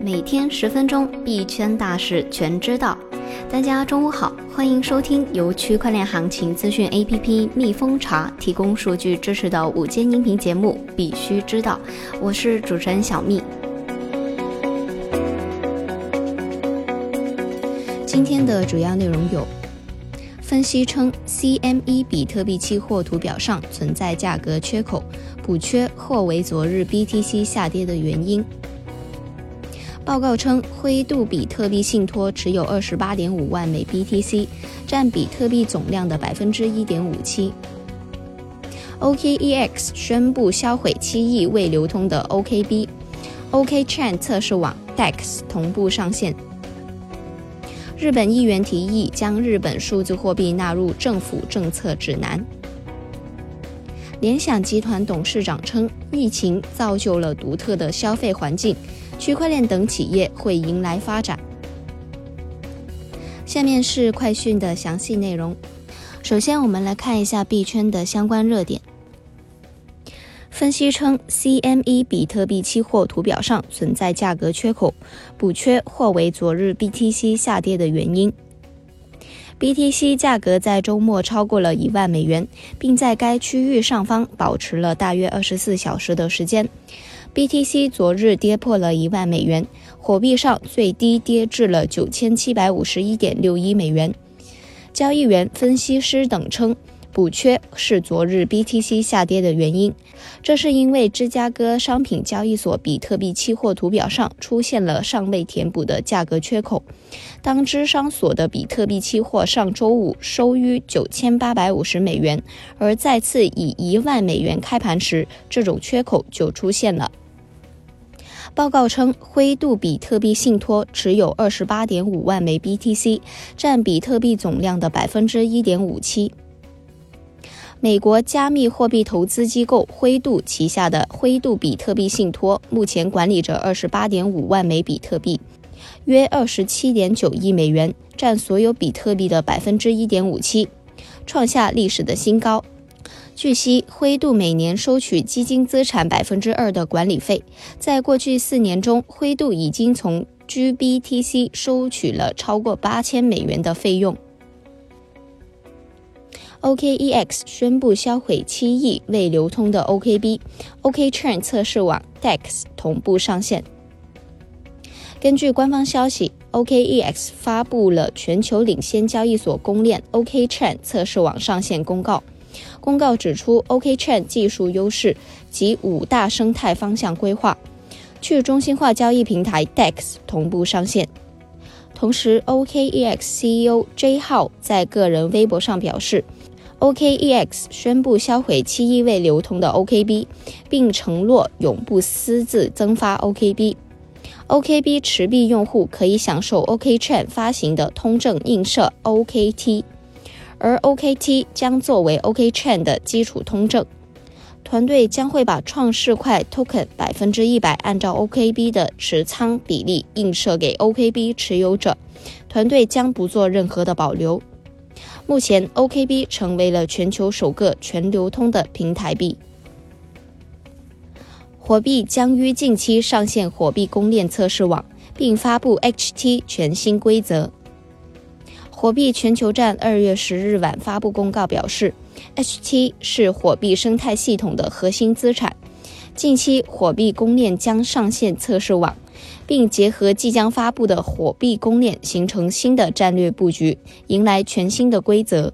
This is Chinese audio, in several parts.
每天十分钟，币圈大事全知道。大家中午好，欢迎收听由区块链行情资讯 APP 蜜蜂茶提供数据支持的午间音频节目《必须知道》，我是主持人小蜜。今天的主要内容有：分析称，CME 比特币期货图表上存在价格缺口，补缺或为昨日 BTC 下跌的原因。报告称，灰度比特币信托持有二十八点五万枚 BTC，占比特币总量的百分之一点五七。OKEX 宣布销毁七亿未流通的 OKB。OKChain 测试网 DEX 同步上线。日本议员提议将日本数字货币纳入政府政策指南。联想集团董事长称，疫情造就了独特的消费环境。区块链等企业会迎来发展。下面是快讯的详细内容。首先，我们来看一下币圈的相关热点。分析称，CME 比特币期货图表上存在价格缺口，补缺或为昨日 BTC 下跌的原因。BTC 价格在周末超过了一万美元，并在该区域上方保持了大约二十四小时的时间。BTC 昨日跌破了一万美元，货币上最低跌至了九千七百五十一点六一美元。交易员、分析师等称，补缺是昨日 BTC 下跌的原因。这是因为芝加哥商品交易所比特币期货图表上出现了尚未填补的价格缺口。当芝商所的比特币期货上周五收于九千八百五十美元，而再次以一万美元开盘时，这种缺口就出现了。报告称，灰度比特币信托持有二十八点五万枚 BTC，占比特币总量的百分之一点五七。美国加密货币投资机构灰度旗下的灰度比特币信托目前管理着二十八点五万枚比特币，约二十七点九亿美元，占所有比特币的百分之一点五七，创下历史的新高。据悉，灰度每年收取基金资产百分之二的管理费。在过去四年中，灰度已经从 GBTC 收取了超过八千美元的费用。OKEX 宣布销毁七亿未流通的 OKB，OKChain 测试网 DEX 同步上线。根据官方消息，OKEX 发布了全球领先交易所公链 OKChain 测试网上线公告。公告指出，OKChain 技术优势及五大生态方向规划，去中心化交易平台 DEX 同步上线。同时，OKEX CEO J 号在个人微博上表示，OKEX 宣布销毁七亿未流通的 OKB，并承诺永不私自增发 OKB。OKB 持币用户可以享受 OKChain 发行的通证映射 OKT。而 OKT 将作为 OKChain 的基础通证，团队将会把创世块 Token 百分之一百按照 OKB 的持仓比例映射给 OKB 持有者，团队将不做任何的保留。目前，OKB 成为了全球首个全流通的平台币。火币将于近期上线火币公链测试网，并发布 HT 全新规则。火币全球站二月十日晚发布公告表示，HT 是火币生态系统的核心资产。近期，火币公链将上线测试网，并结合即将发布的火币公链形成新的战略布局，迎来全新的规则。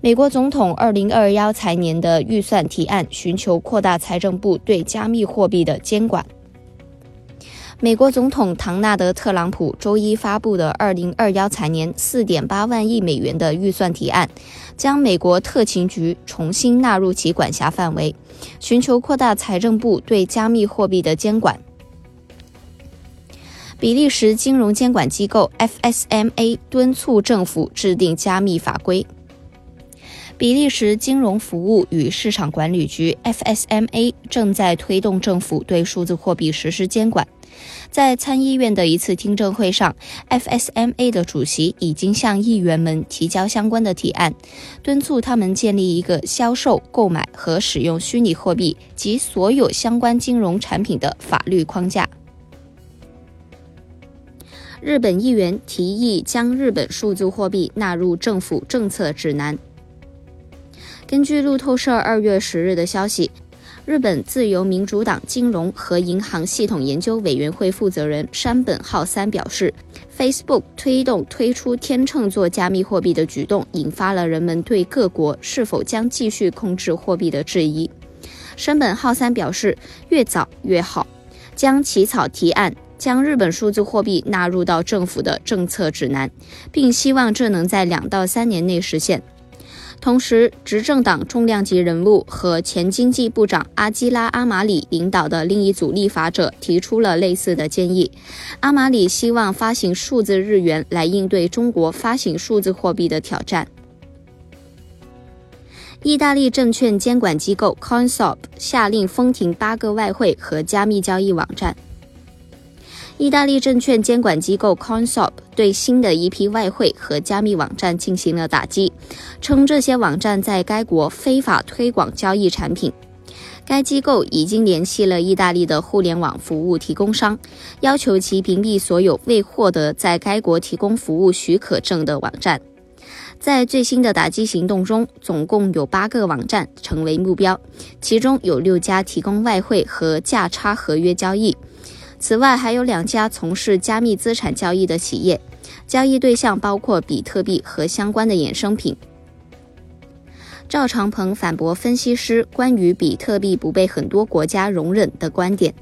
美国总统二零二幺财年的预算提案寻求扩大财政部对加密货币的监管。美国总统唐纳德·特朗普周一发布的2021财年4.8万亿美元的预算提案，将美国特勤局重新纳入其管辖范围，寻求扩大财政部对加密货币的监管。比利时金融监管机构 FSMA 敦促政府制定加密法规。比利时金融服务与市场管理局 FSMA 正在推动政府对数字货币实施监管。在参议院的一次听证会上，FSMA 的主席已经向议员们提交相关的提案，敦促他们建立一个销售、购买和使用虚拟货币及所有相关金融产品的法律框架。日本议员提议将日本数字货币纳入政府政策指南。根据路透社二月十日的消息。日本自由民主党金融和银行系统研究委员会负责人山本浩三表示，Facebook 推动推出天秤座加密货币的举动，引发了人们对各国是否将继续控制货币的质疑。山本浩三表示，越早越好，将起草提案，将日本数字货币纳入到政府的政策指南，并希望这能在两到三年内实现。同时，执政党重量级人物和前经济部长阿基拉·阿马里领导的另一组立法者提出了类似的建议。阿马里希望发行数字日元来应对中国发行数字货币的挑战。意大利证券监管机构 Consob 下令封停八个外汇和加密交易网站。意大利证券监管机构 Consob 对新的一批外汇和加密网站进行了打击，称这些网站在该国非法推广交易产品。该机构已经联系了意大利的互联网服务提供商，要求其屏蔽所有未获得在该国提供服务许可证的网站。在最新的打击行动中，总共有八个网站成为目标，其中有六家提供外汇和价差合约交易。此外，还有两家从事加密资产交易的企业，交易对象包括比特币和相关的衍生品。赵长鹏反驳分析师关于比特币不被很多国家容忍的观点。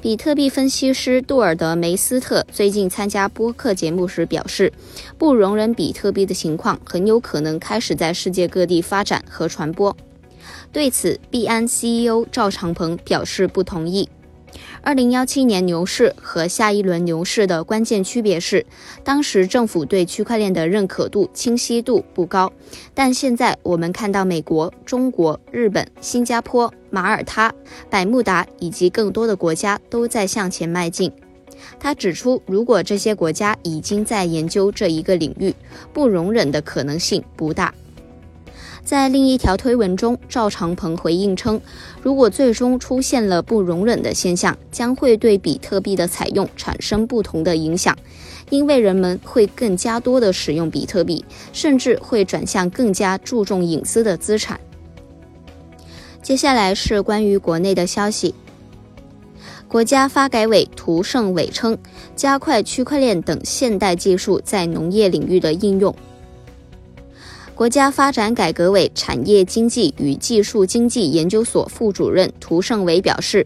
比特币分析师杜尔德梅斯特最近参加播客节目时表示，不容忍比特币的情况很有可能开始在世界各地发展和传播。对此，币安 CEO 赵长鹏表示不同意。二零幺七年牛市和下一轮牛市的关键区别是，当时政府对区块链的认可度、清晰度不高，但现在我们看到美国、中国、日本、新加坡、马耳他、百慕达以及更多的国家都在向前迈进。他指出，如果这些国家已经在研究这一个领域，不容忍的可能性不大。在另一条推文中，赵长鹏回应称，如果最终出现了不容忍的现象，将会对比特币的采用产生不同的影响，因为人们会更加多的使用比特币，甚至会转向更加注重隐私的资产。接下来是关于国内的消息，国家发改委涂胜伟称，加快区块链等现代技术在农业领域的应用。国家发展改革委产业经济与技术经济研究所副主任涂胜伟表示，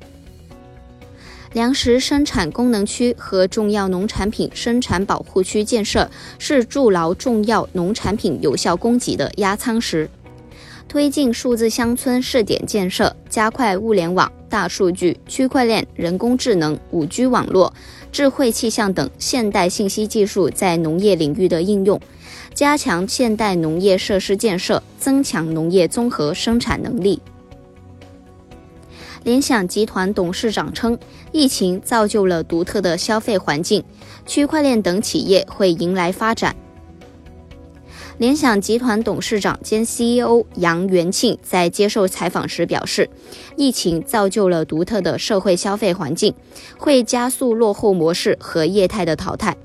粮食生产功能区和重要农产品生产保护区建设是筑牢重要农产品有效供给的压舱石。推进数字乡村试点建设，加快物联网、大数据、区块链、人工智能、五 G 网络、智慧气象等现代信息技术在农业领域的应用。加强现代农业设施建设，增强农业综合生产能力。联想集团董事长称，疫情造就了独特的消费环境，区块链等企业会迎来发展。联想集团董事长兼 CEO 杨元庆在接受采访时表示，疫情造就了独特的社会消费环境，会加速落后模式和业态的淘汰。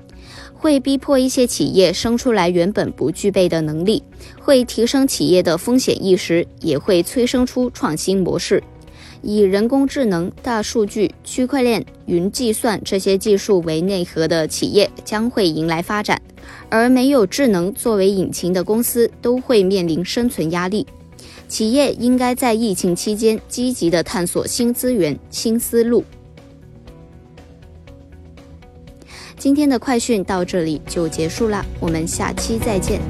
会逼迫一些企业生出来原本不具备的能力，会提升企业的风险意识，也会催生出创新模式。以人工智能、大数据、区块链、云计算这些技术为内核的企业将会迎来发展，而没有智能作为引擎的公司都会面临生存压力。企业应该在疫情期间积极地探索新资源、新思路。今天的快讯到这里就结束了，我们下期再见。